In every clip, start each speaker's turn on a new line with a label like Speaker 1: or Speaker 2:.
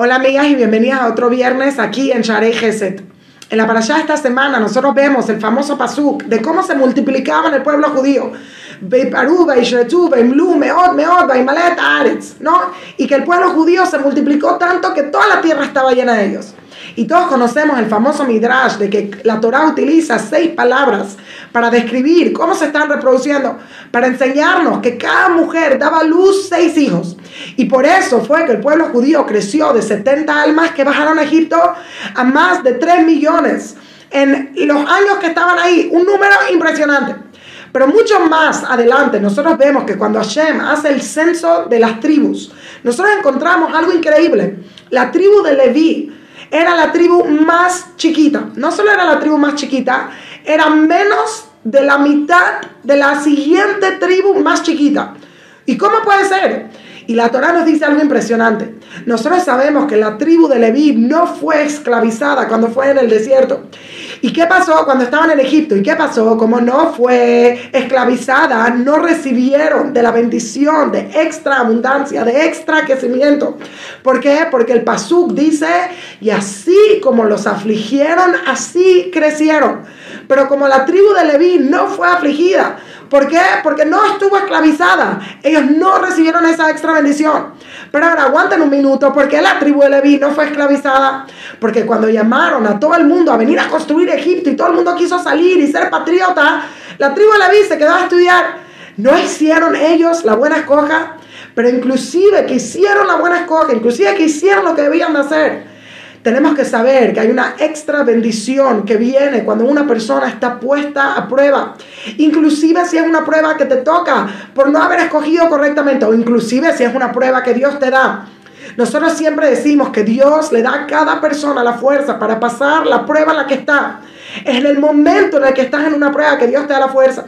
Speaker 1: Hola amigas y bienvenidas a otro viernes aquí en Sharei Geset. En la parashá de esta semana nosotros vemos el famoso pasuk de cómo se multiplicaba en el pueblo judío. ¿no? Y que el pueblo judío se multiplicó tanto que toda la tierra estaba llena de ellos. Y todos conocemos el famoso Midrash de que la Torah utiliza seis palabras para describir cómo se están reproduciendo, para enseñarnos que cada mujer daba luz seis hijos. Y por eso fue que el pueblo judío creció de 70 almas que bajaron a Egipto a más de 3 millones en los años que estaban ahí. Un número impresionante. Pero mucho más adelante, nosotros vemos que cuando Hashem hace el censo de las tribus, nosotros encontramos algo increíble. La tribu de Leví era la tribu más chiquita. No solo era la tribu más chiquita, era menos de la mitad de la siguiente tribu más chiquita. ¿Y cómo puede ser? Y la Torah nos dice algo impresionante. Nosotros sabemos que la tribu de Leví no fue esclavizada cuando fue en el desierto. ¿Y qué pasó cuando estaban en Egipto? ¿Y qué pasó? Como no fue esclavizada, no recibieron de la bendición de extra abundancia, de extra crecimiento. ¿Por qué? Porque el Pasuk dice, y así como los afligieron, así crecieron. Pero como la tribu de Leví no fue afligida, ¿por qué? Porque no estuvo esclavizada. Ellos no recibieron esa extra bendición. Pero ahora aguanten un minuto, ¿por qué la tribu de Leví no fue esclavizada? Porque cuando llamaron a todo el mundo a venir a construir Egipto y todo el mundo quiso salir y ser patriota, la tribu de Leví se quedó a estudiar. No hicieron ellos la buena escoja, pero inclusive que hicieron la buena escoja, inclusive que hicieron lo que debían de hacer tenemos que saber que hay una extra bendición que viene cuando una persona está puesta a prueba. Inclusive si es una prueba que te toca por no haber escogido correctamente o inclusive si es una prueba que Dios te da. Nosotros siempre decimos que Dios le da a cada persona la fuerza para pasar la prueba en la que está. Es en el momento en el que estás en una prueba que Dios te da la fuerza.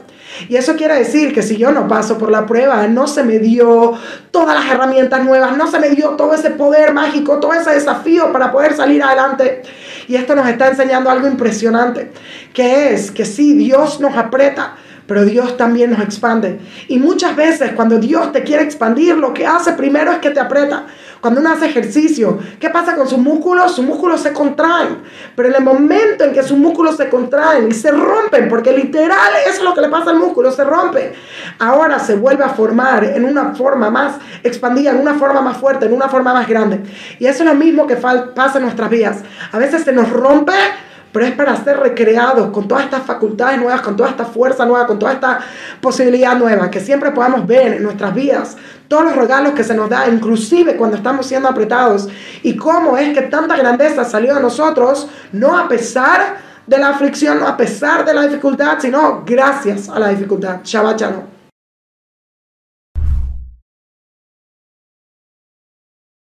Speaker 1: Y eso quiere decir que si yo no paso por la prueba, no se me dio todas las herramientas nuevas, no se me dio todo ese poder mágico, todo ese desafío para poder salir adelante. Y esto nos está enseñando algo impresionante, que es que si Dios nos aprieta, pero Dios también nos expande. Y muchas veces cuando Dios te quiere expandir, lo que hace primero es que te aprieta. Cuando uno hace ejercicio, ¿qué pasa con sus músculos? Sus músculos se contraen. Pero en el momento en que sus músculos se contraen y se rompen, porque literal eso es lo que le pasa al músculo, se rompe. Ahora se vuelve a formar en una forma más expandida, en una forma más fuerte, en una forma más grande. Y eso es lo mismo que pasa en nuestras vidas. A veces se nos rompe pero es para ser recreados con todas estas facultades nuevas, con toda esta fuerza nueva, con toda esta posibilidad nueva, que siempre podamos ver en nuestras vidas todos los regalos que se nos da, inclusive cuando estamos siendo apretados, y cómo es que tanta grandeza salió de nosotros, no a pesar de la aflicción, no a pesar de la dificultad, sino gracias a la dificultad. Shabbat Shalom.